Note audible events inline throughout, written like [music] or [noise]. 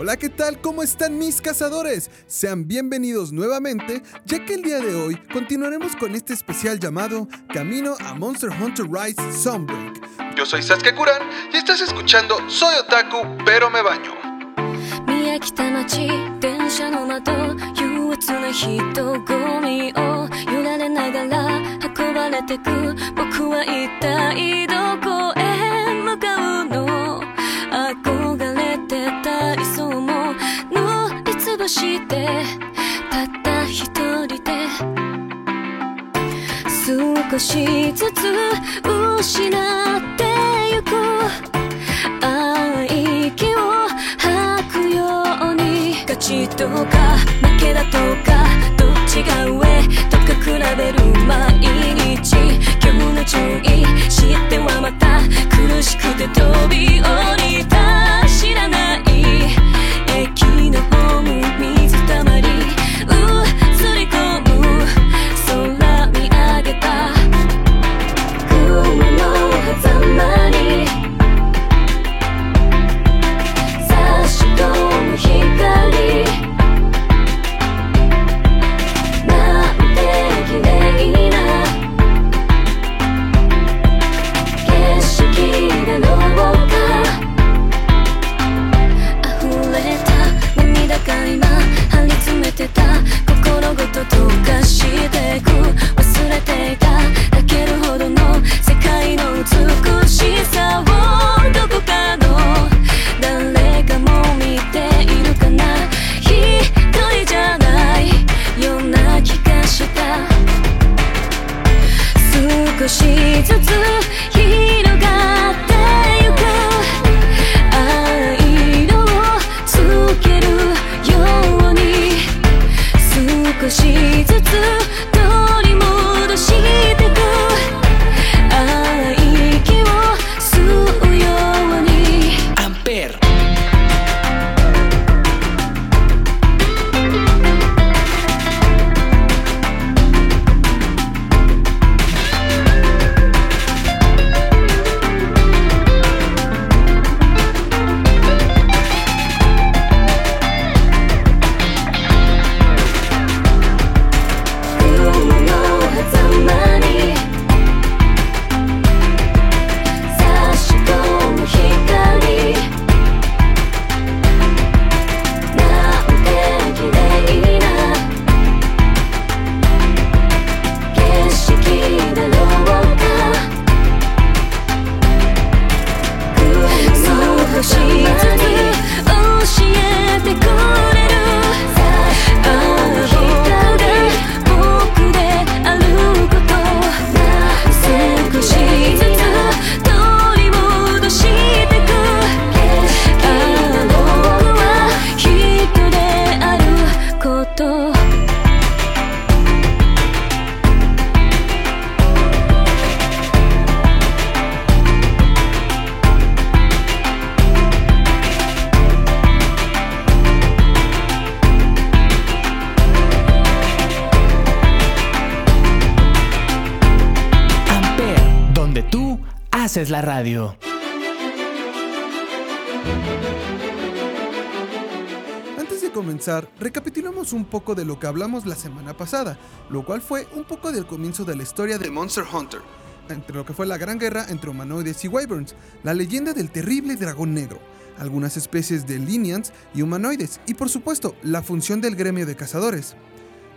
Hola, ¿qué tal? ¿Cómo están mis cazadores? Sean bienvenidos nuevamente, ya que el día de hoy continuaremos con este especial llamado Camino a Monster Hunter Rise Sunbreak. Yo soy Sasuke Kuran y estás escuchando Soy Otaku, pero me baño. 見飽きた街電 してたった一人で少しずつ失ってゆくああ息を吐くように勝ちとか負けだとかどっちが上とか比べる毎日今日の注意知ってはまた苦しくて飛び降りた知らない The at home with me. かしてく。忘れていた。泣けるほど Antes de comenzar, recapitulamos un poco de lo que hablamos la semana pasada, lo cual fue un poco del comienzo de la historia de Monster Hunter, entre lo que fue la gran guerra entre humanoides y wyverns, la leyenda del terrible dragón negro, algunas especies de lineans y humanoides, y por supuesto, la función del gremio de cazadores.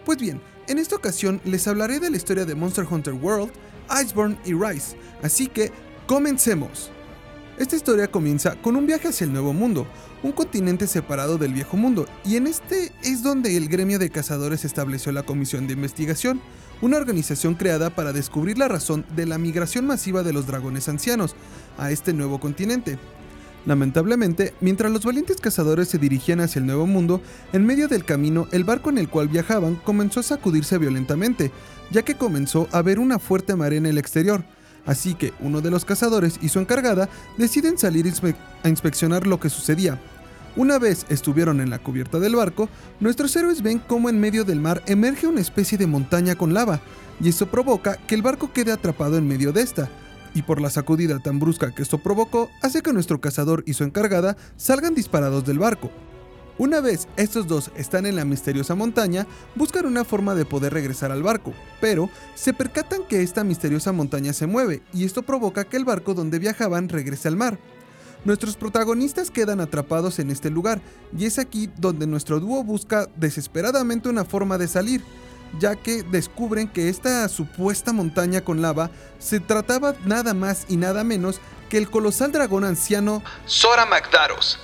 Pues bien, en esta ocasión les hablaré de la historia de Monster Hunter World, Iceborne y Rise, así que comencemos. Esta historia comienza con un viaje hacia el Nuevo Mundo, un continente separado del Viejo Mundo, y en este es donde el gremio de cazadores estableció la Comisión de Investigación, una organización creada para descubrir la razón de la migración masiva de los dragones ancianos a este nuevo continente. Lamentablemente, mientras los valientes cazadores se dirigían hacia el Nuevo Mundo, en medio del camino el barco en el cual viajaban comenzó a sacudirse violentamente, ya que comenzó a haber una fuerte marea en el exterior. Así que uno de los cazadores y su encargada deciden salir a inspeccionar lo que sucedía. Una vez estuvieron en la cubierta del barco, nuestros héroes ven cómo en medio del mar emerge una especie de montaña con lava, y eso provoca que el barco quede atrapado en medio de esta. Y por la sacudida tan brusca que esto provocó, hace que nuestro cazador y su encargada salgan disparados del barco. Una vez estos dos están en la misteriosa montaña, buscan una forma de poder regresar al barco, pero se percatan que esta misteriosa montaña se mueve y esto provoca que el barco donde viajaban regrese al mar. Nuestros protagonistas quedan atrapados en este lugar y es aquí donde nuestro dúo busca desesperadamente una forma de salir, ya que descubren que esta supuesta montaña con lava se trataba nada más y nada menos que el colosal dragón anciano Sora Magdaros.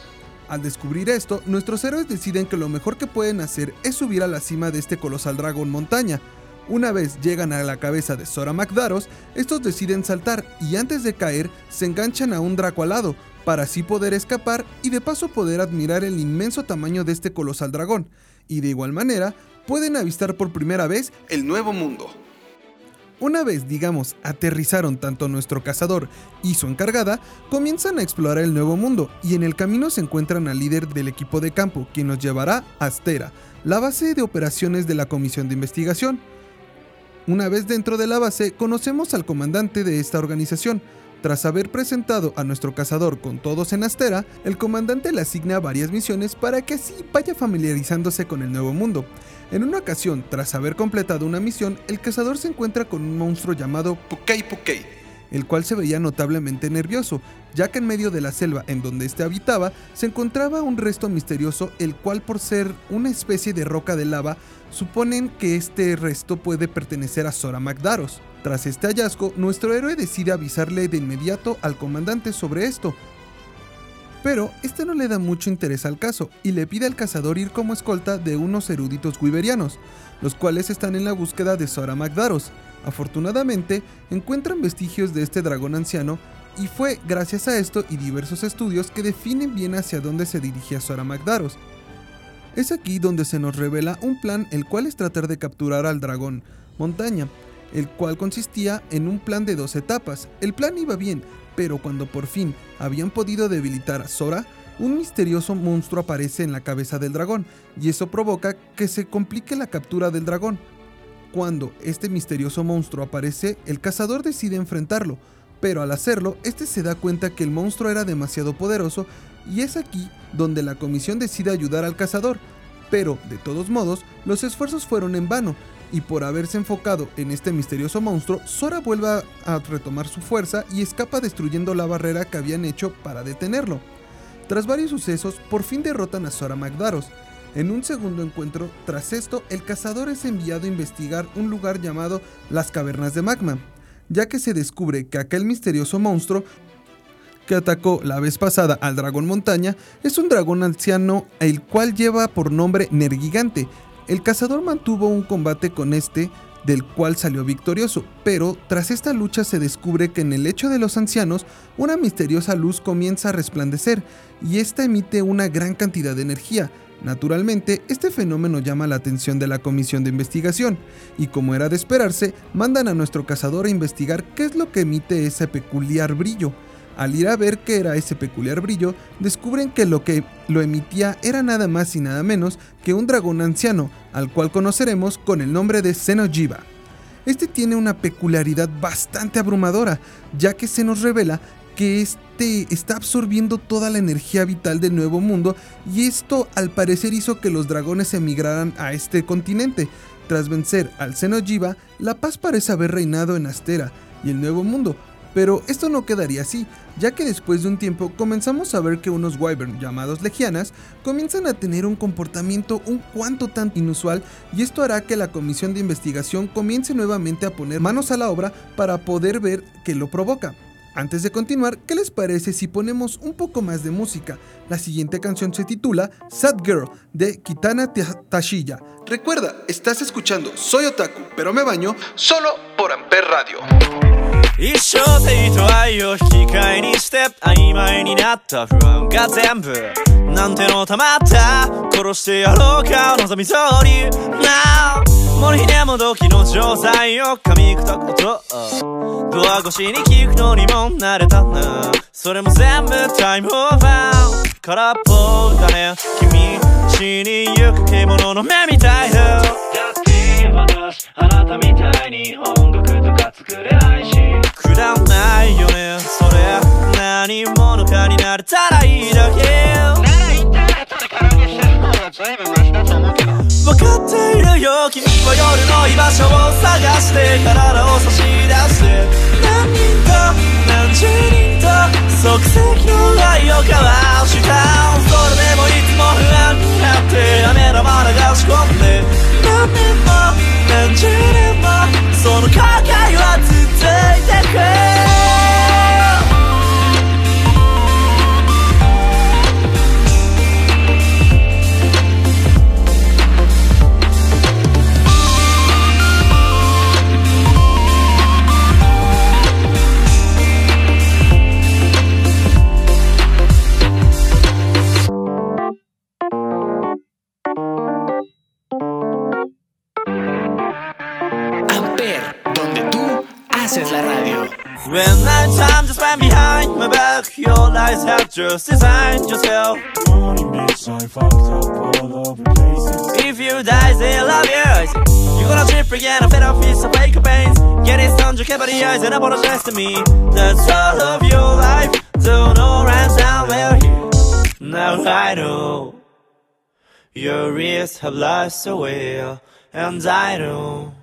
Al descubrir esto, nuestros héroes deciden que lo mejor que pueden hacer es subir a la cima de este colosal dragón montaña. Una vez llegan a la cabeza de Sora Magdaros, estos deciden saltar y antes de caer se enganchan a un draco alado, para así poder escapar y de paso poder admirar el inmenso tamaño de este colosal dragón, y de igual manera pueden avistar por primera vez el nuevo mundo. Una vez, digamos, aterrizaron tanto nuestro cazador y su encargada, comienzan a explorar el nuevo mundo y en el camino se encuentran al líder del equipo de campo, quien los llevará a Astera, la base de operaciones de la comisión de investigación. Una vez dentro de la base, conocemos al comandante de esta organización, tras haber presentado a nuestro cazador con todos en Astera, el comandante le asigna varias misiones para que así vaya familiarizándose con el nuevo mundo. En una ocasión, tras haber completado una misión, el cazador se encuentra con un monstruo llamado Pukei Pukei, el cual se veía notablemente nervioso, ya que en medio de la selva en donde éste habitaba se encontraba un resto misterioso, el cual por ser una especie de roca de lava, suponen que este resto puede pertenecer a Sora Magdaros. Tras este hallazgo, nuestro héroe decide avisarle de inmediato al comandante sobre esto. Pero este no le da mucho interés al caso y le pide al cazador ir como escolta de unos eruditos guiberianos, los cuales están en la búsqueda de Sora Magdaros. Afortunadamente, encuentran vestigios de este dragón anciano y fue gracias a esto y diversos estudios que definen bien hacia dónde se dirigía Sora Magdaros. Es aquí donde se nos revela un plan el cual es tratar de capturar al dragón montaña, el cual consistía en un plan de dos etapas. El plan iba bien, pero cuando por fin habían podido debilitar a Sora, un misterioso monstruo aparece en la cabeza del dragón, y eso provoca que se complique la captura del dragón. Cuando este misterioso monstruo aparece, el cazador decide enfrentarlo, pero al hacerlo, este se da cuenta que el monstruo era demasiado poderoso y es aquí donde la comisión decide ayudar al cazador. Pero, de todos modos, los esfuerzos fueron en vano, y por haberse enfocado en este misterioso monstruo, Sora vuelve a retomar su fuerza y escapa destruyendo la barrera que habían hecho para detenerlo. Tras varios sucesos, por fin derrotan a Sora Magdaros. En un segundo encuentro, tras esto, el cazador es enviado a investigar un lugar llamado las Cavernas de Magma, ya que se descubre que aquel misterioso monstruo que atacó la vez pasada al dragón montaña es un dragón anciano el cual lleva por nombre Nergigante, el cazador mantuvo un combate con este, del cual salió victorioso, pero tras esta lucha se descubre que en el lecho de los ancianos una misteriosa luz comienza a resplandecer y esta emite una gran cantidad de energía. Naturalmente, este fenómeno llama la atención de la comisión de investigación, y como era de esperarse, mandan a nuestro cazador a investigar qué es lo que emite ese peculiar brillo. Al ir a ver qué era ese peculiar brillo, descubren que lo que lo emitía era nada más y nada menos que un dragón anciano, al cual conoceremos con el nombre de Xenojiva. Este tiene una peculiaridad bastante abrumadora, ya que se nos revela que este está absorbiendo toda la energía vital del nuevo mundo y esto al parecer hizo que los dragones emigraran a este continente. Tras vencer al Xenojiva, la paz parece haber reinado en Astera y el nuevo mundo, pero esto no quedaría así, ya que después de un tiempo comenzamos a ver que unos wyvern llamados legianas comienzan a tener un comportamiento un cuanto tan inusual y esto hará que la comisión de investigación comience nuevamente a poner manos a la obra para poder ver qué lo provoca. Antes de continuar, ¿qué les parece si ponemos un poco más de música? La siguiente canción se titula Sad Girl de Kitana Tashiya. Recuerda, estás escuchando Soy Otaku, pero me baño solo por Amper Radio. 一生性と愛を引き換えにして曖昧になった不安が全部。なんてのたまった。殺してやろうか望み通り Now 森ひねもどきの錠剤を噛み砕く音ドア越しに聞くのにも慣れたな。それも全部タイムオーバー。空っぽだね。君死にゆく獣の目みたいだ。私あなたみたいに音楽とか作れないし。くだらないよね。それ何者かになれたらいいだけならインターネットで唐揚げしてる方が随分マシだと思うけど。分かっているよ君は夜の居場所を探して体を差し出して何人と何十人と即席の愛を交わした。それでもいつも不安になって雨玉流し込んで just designed yourself. Morning bitch, I fucked up all over places. If you die, they love you. You're gonna trip again, I fed up piece of fake pains. Get it on your cavity eyes and apologize to me. That's all of your life. Don't know right down where here Now I know. Your ears have lost away And I know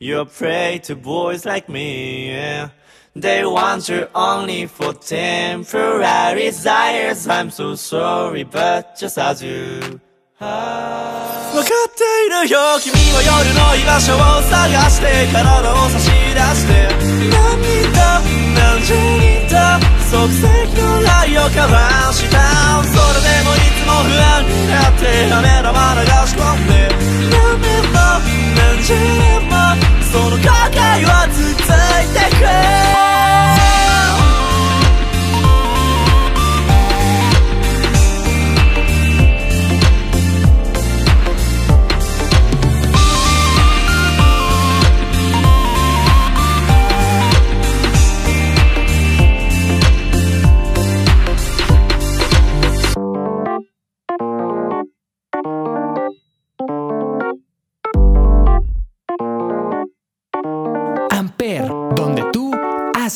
You're prey to boys like me, yeah. They want you only for temporary desires. I'm so sorry, but just as you. 分かっているよ君は夜の居場所を探して体を差し出して何人と何十人と即席の愛を交わしたそれでもいつも不安になって雨玉流し込んで何年も何十年もその後悔は続いてく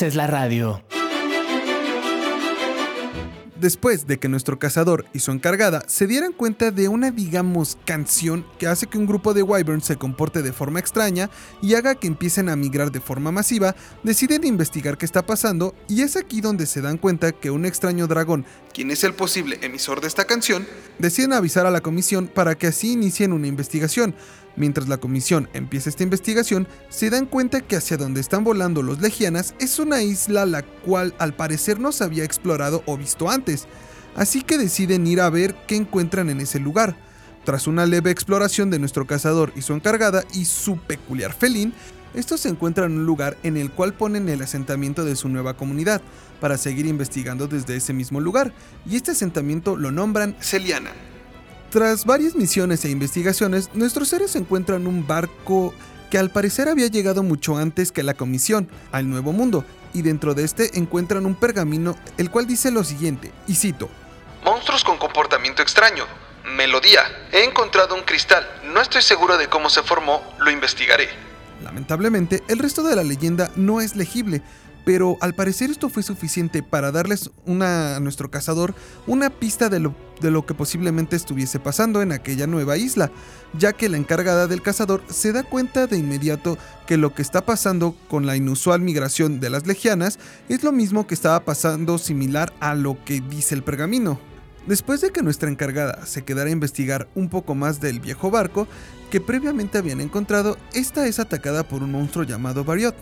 haces la radio. Después de que nuestro cazador y su encargada se dieran cuenta de una, digamos, canción que hace que un grupo de wyverns se comporte de forma extraña y haga que empiecen a migrar de forma masiva, deciden investigar qué está pasando y es aquí donde se dan cuenta que un extraño dragón, quien es el posible emisor de esta canción, deciden avisar a la comisión para que así inicien una investigación. Mientras la comisión empieza esta investigación, se dan cuenta que hacia donde están volando los legianas es una isla la cual al parecer no se había explorado o visto antes, así que deciden ir a ver qué encuentran en ese lugar. Tras una leve exploración de nuestro cazador y su encargada y su peculiar felín, estos se encuentran en un lugar en el cual ponen el asentamiento de su nueva comunidad, para seguir investigando desde ese mismo lugar, y este asentamiento lo nombran Celiana. Tras varias misiones e investigaciones, nuestros seres encuentran un barco que al parecer había llegado mucho antes que la comisión al Nuevo Mundo, y dentro de este encuentran un pergamino el cual dice lo siguiente, y cito, Monstruos con comportamiento extraño. Melodía. He encontrado un cristal. No estoy seguro de cómo se formó, lo investigaré. Lamentablemente, el resto de la leyenda no es legible, pero al parecer esto fue suficiente para darles a nuestro cazador una pista de lo, de lo que posiblemente estuviese pasando en aquella nueva isla, ya que la encargada del cazador se da cuenta de inmediato que lo que está pasando con la inusual migración de las legianas es lo mismo que estaba pasando similar a lo que dice el pergamino. Después de que nuestra encargada se quedara a investigar un poco más del viejo barco que previamente habían encontrado, esta es atacada por un monstruo llamado Bariot,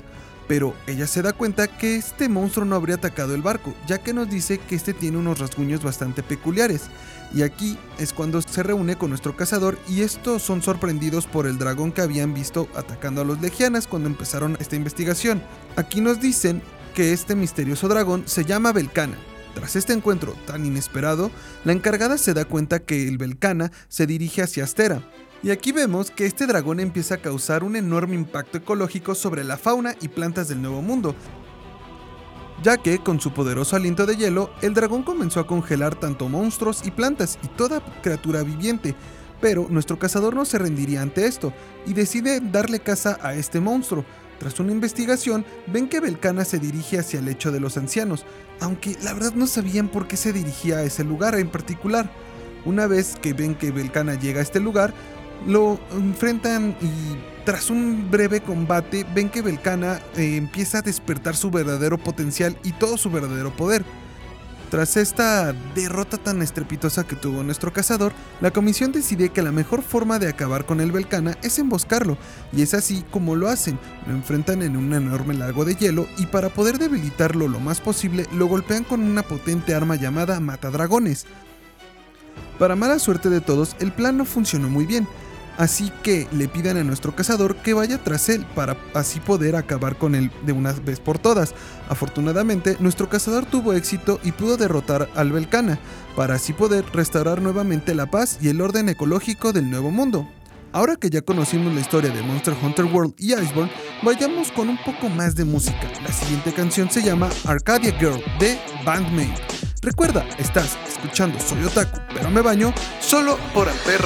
Pero ella se da cuenta que este monstruo no habría atacado el barco, ya que nos dice que este tiene unos rasguños bastante peculiares. Y aquí es cuando se reúne con nuestro cazador y estos son sorprendidos por el dragón que habían visto atacando a los legianas cuando empezaron esta investigación. Aquí nos dicen que este misterioso dragón se llama Belcana. Tras este encuentro tan inesperado, la encargada se da cuenta que el Belcana se dirige hacia Astera. Y aquí vemos que este dragón empieza a causar un enorme impacto ecológico sobre la fauna y plantas del Nuevo Mundo, ya que con su poderoso aliento de hielo, el dragón comenzó a congelar tanto monstruos y plantas y toda criatura viviente, pero nuestro cazador no se rendiría ante esto y decide darle caza a este monstruo. Tras una investigación, ven que Belcana se dirige hacia el lecho de los ancianos, aunque la verdad no sabían por qué se dirigía a ese lugar en particular. Una vez que ven que Belcana llega a este lugar, lo enfrentan y tras un breve combate ven que Belcana eh, empieza a despertar su verdadero potencial y todo su verdadero poder. Tras esta derrota tan estrepitosa que tuvo nuestro cazador, la comisión decide que la mejor forma de acabar con el Belcana es emboscarlo, y es así como lo hacen, lo enfrentan en un enorme lago de hielo y para poder debilitarlo lo más posible lo golpean con una potente arma llamada Matadragones. Para mala suerte de todos, el plan no funcionó muy bien, así que le piden a nuestro cazador que vaya tras él para así poder acabar con él de una vez por todas. Afortunadamente, nuestro cazador tuvo éxito y pudo derrotar al Belcana, para así poder restaurar nuevamente la paz y el orden ecológico del Nuevo Mundo. Ahora que ya conocimos la historia de Monster Hunter World y Iceborne, vayamos con un poco más de música. La siguiente canción se llama Arcadia Girl de Bandmate. Recuerda, estás escuchando Soy Otaku, pero me baño solo por Amper.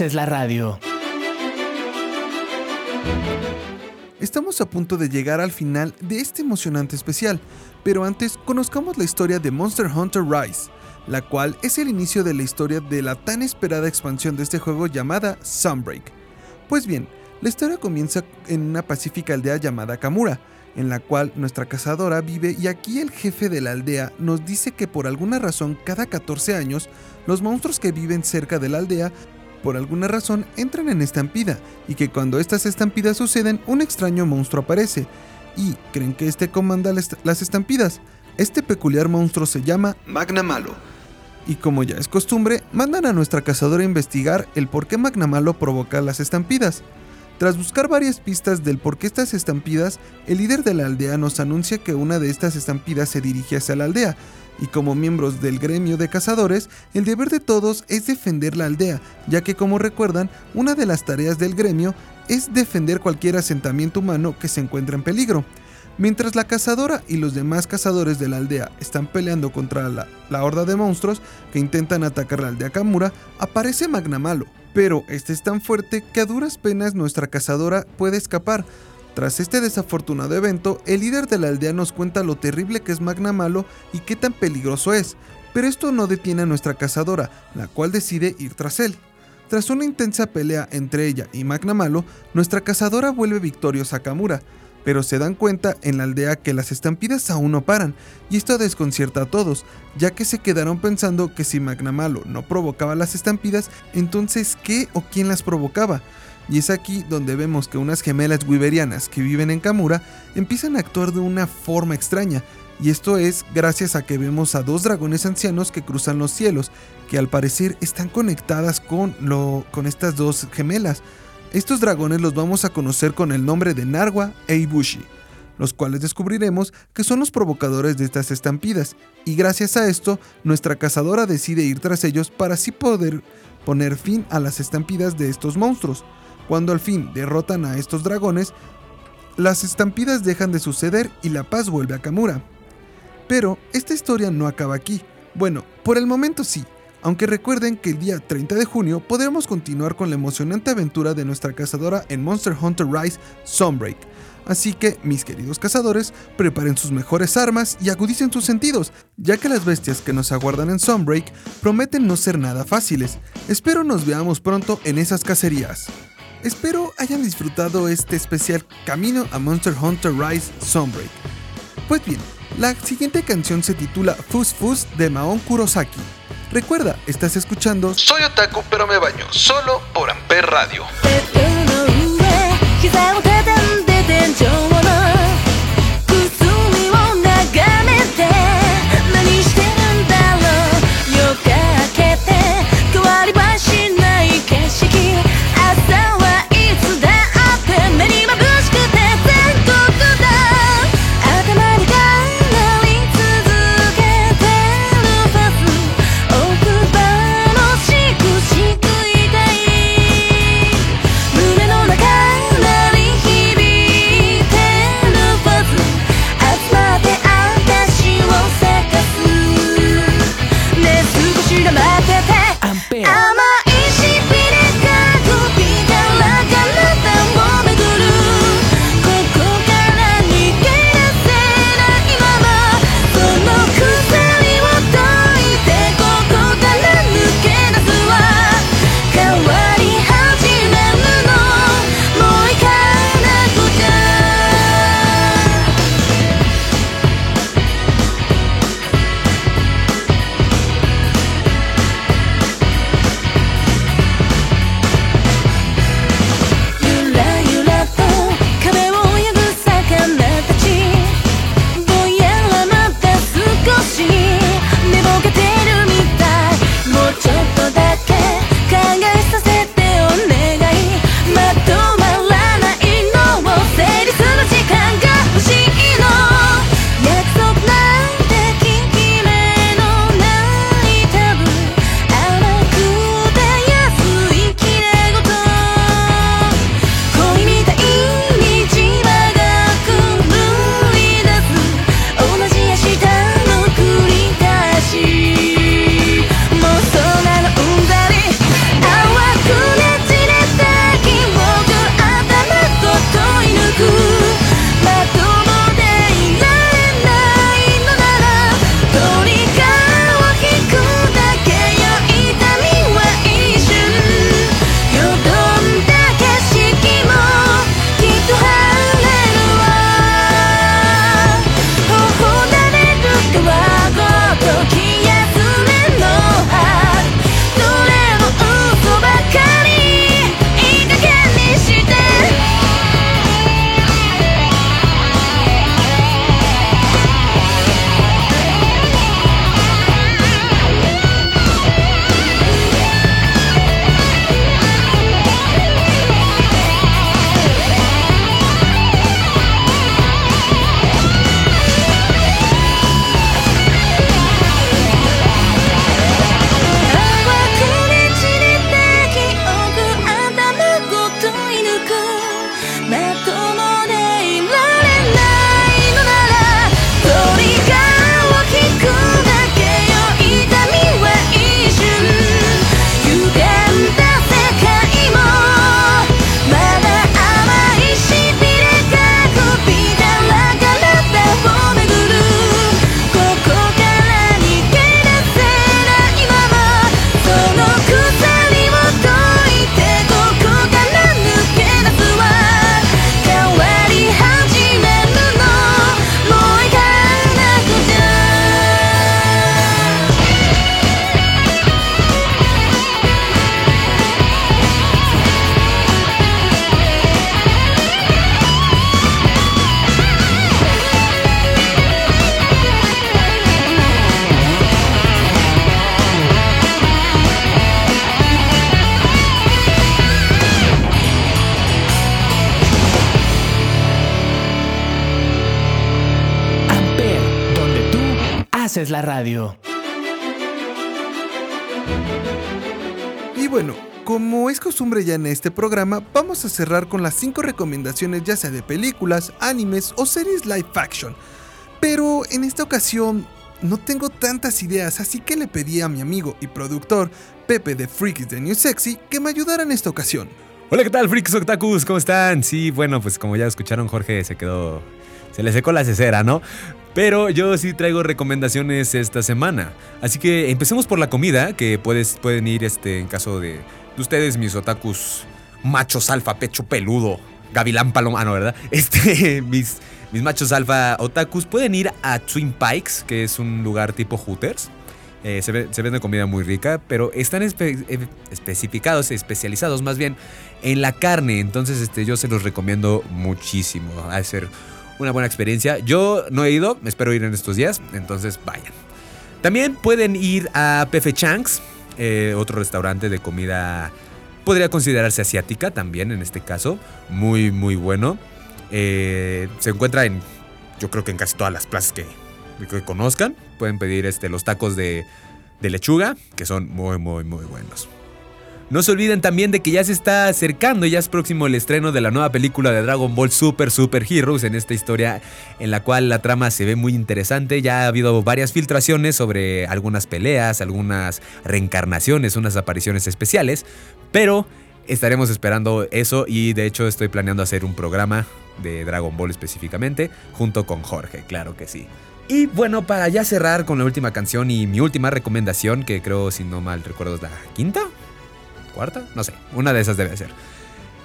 Es la radio. Estamos a punto de llegar al final de este emocionante especial, pero antes conozcamos la historia de Monster Hunter Rise, la cual es el inicio de la historia de la tan esperada expansión de este juego llamada Sunbreak. Pues bien, la historia comienza en una pacífica aldea llamada Kamura, en la cual nuestra cazadora vive y aquí el jefe de la aldea nos dice que por alguna razón cada 14 años los monstruos que viven cerca de la aldea por alguna razón entran en estampida y que cuando estas estampidas suceden un extraño monstruo aparece y creen que este comanda las estampidas. Este peculiar monstruo se llama Magna Malo. Y como ya es costumbre, mandan a nuestra cazadora a investigar el por qué Magna Malo provoca las estampidas. Tras buscar varias pistas del por qué estas estampidas, el líder de la aldea nos anuncia que una de estas estampidas se dirige hacia la aldea, y como miembros del gremio de cazadores, el deber de todos es defender la aldea, ya que como recuerdan, una de las tareas del gremio es defender cualquier asentamiento humano que se encuentre en peligro. Mientras la cazadora y los demás cazadores de la aldea están peleando contra la, horda de monstruos que intentan atacar la aldea Kamura, aparece Magnamalo, pero este es tan fuerte que a duras penas nuestra cazadora puede escapar. Tras este desafortunado evento, el líder de la aldea nos cuenta lo terrible que es Magna Malo y qué tan peligroso es, pero esto no detiene a nuestra cazadora, la cual decide ir tras él. Tras una intensa pelea entre ella y Magna Malo, nuestra cazadora vuelve victoriosa a Kamura, pero se dan cuenta en la aldea que las estampidas aún no paran, y esto desconcierta a todos, ya que se quedaron pensando que si Magnamalo no provocaba las estampidas, entonces ¿qué o quién las provocaba? Y es aquí donde vemos que unas gemelas wiberianas que viven en Kamura empiezan a actuar de una forma extraña, y esto es gracias a que vemos a dos dragones ancianos que cruzan los cielos, que al parecer están conectadas con, lo, con estas dos gemelas. Estos dragones los vamos a conocer con el nombre de Narwa e Ibushi, los cuales descubriremos que son los provocadores de estas estampidas, y gracias a esto, nuestra cazadora decide ir tras ellos para así poder poner fin a las estampidas de estos monstruos. Cuando al fin derrotan a estos dragones, las estampidas dejan de suceder y la paz vuelve a Kamura. Pero esta historia no acaba aquí. Bueno, por el momento sí, aunque recuerden que el día 30 de junio podremos continuar con la emocionante aventura de nuestra cazadora en Monster Hunter Rise Sunbreak. Así que, mis queridos cazadores, preparen sus mejores armas y agudicen sus sentidos, ya que las bestias que nos aguardan en Sunbreak prometen no ser nada fáciles. Espero nos veamos pronto en esas cacerías. Espero hayan disfrutado este especial Camino a Monster Hunter Rise Sunbreak. Pues bien, la siguiente canción se titula Fus Fus de Maon Kurosaki. Recuerda, estás escuchando Soy Otaku pero me baño, solo por Amper Radio. Costumbre ya en este programa, vamos a cerrar con las 5 recomendaciones ya sea de películas, animes o series live action. Pero en esta ocasión no tengo tantas ideas, así que le pedí a mi amigo y productor Pepe de Freaks de New Sexy que me ayudara en esta ocasión. Hola, ¿qué tal, Freaks Octakus? ¿Cómo están? Sí, bueno, pues como ya escucharon, Jorge se quedó. Se le secó la cesera, ¿no? Pero yo sí traigo recomendaciones esta semana. Así que empecemos por la comida, que puedes, pueden ir este, en caso de, de ustedes, mis otakus machos alfa, pecho peludo, gavilán paloma, ah, no, ¿verdad? [laughs] Este, mis, mis machos alfa otakus pueden ir a Twin Pikes, que es un lugar tipo Hooters. Eh, se, ve- se vende comida muy rica, pero están eh, especificados, especializados más bien en la carne. Entonces, este, yo se los recomiendo muchísimo. Va a ser una buena experiencia. Yo no he ido, espero ir en estos días, entonces vayan. También pueden ir a Pefe Changs, eh, otro restaurante de comida, podría considerarse asiática también en este caso. Muy, muy bueno. Eh, se encuentra en, yo creo que en casi todas las plazas que, conozcan. Pueden pedir este, los tacos de, de lechuga, que son muy, muy, muy buenos. No se olviden también de que ya se está acercando, ya es próximo el estreno de la nueva película de Dragon Ball Super Super Heroes en esta historia en la cual la trama se ve muy interesante. Ya ha habido varias filtraciones sobre algunas peleas, algunas reencarnaciones, unas apariciones especiales, pero estaremos esperando eso y de hecho estoy planeando hacer un programa de Dragon Ball específicamente junto con Jorge, claro que sí. Y bueno, para ya cerrar con la última canción y mi última recomendación, que creo si no mal recuerdo es la quinta, no sé, una de esas debe ser.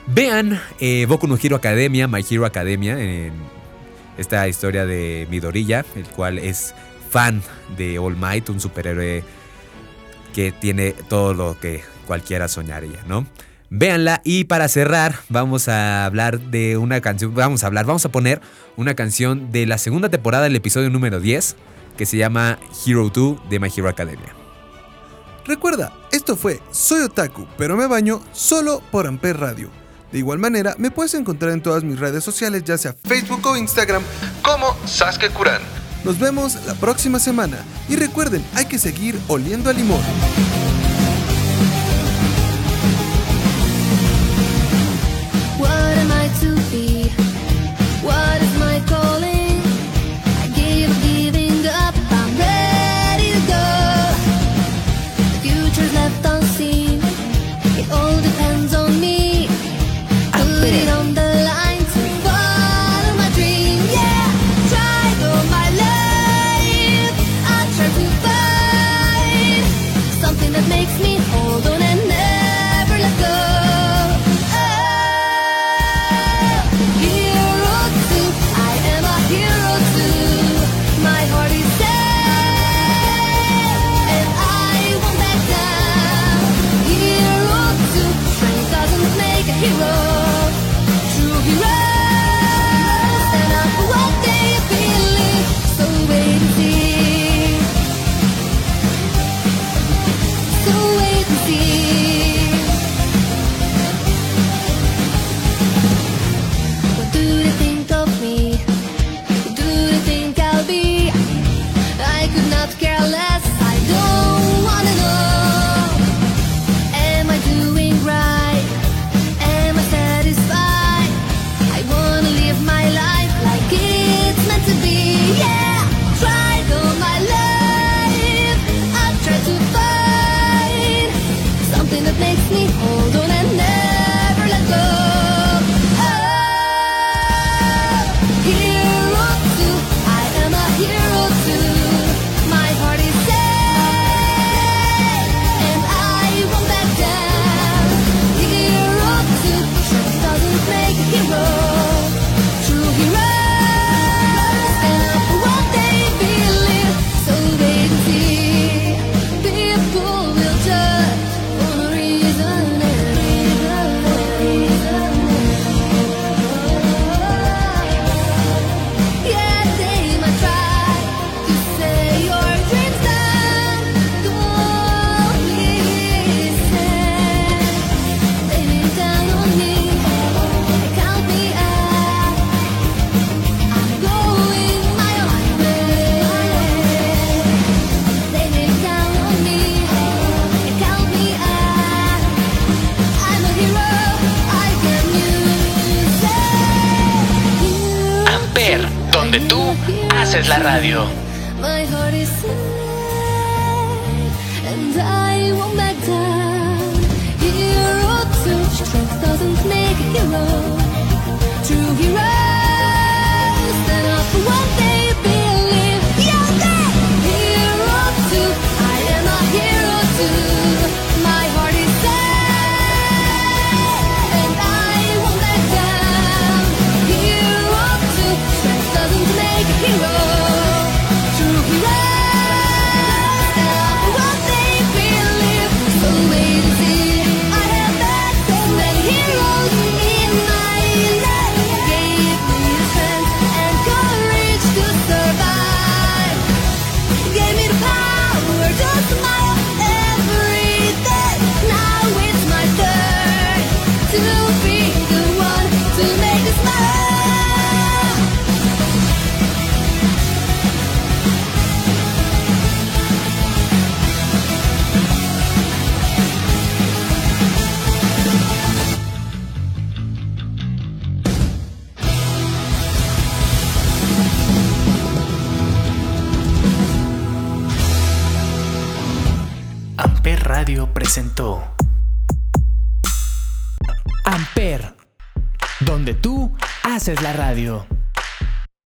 Vean eh, Boku no Hero Academia, My Hero Academia, en esta historia de Midoriya, el cual es fan de All Might, un superhéroe que tiene todo lo que cualquiera soñaría, ¿no? Véanla y para cerrar vamos a hablar de una canción, vamos a hablar, vamos a poner una canción de la segunda temporada del episodio número 10 que se llama Hero 2 de My Hero Academia. Recuerda, esto fue Soy Otaku, pero me baño solo por Amper Radio. De igual manera, me puedes encontrar en todas mis redes sociales, ya sea Facebook o Instagram, como Sasuke Kuran. Nos vemos la próxima semana y recuerden, hay que seguir oliendo a limón.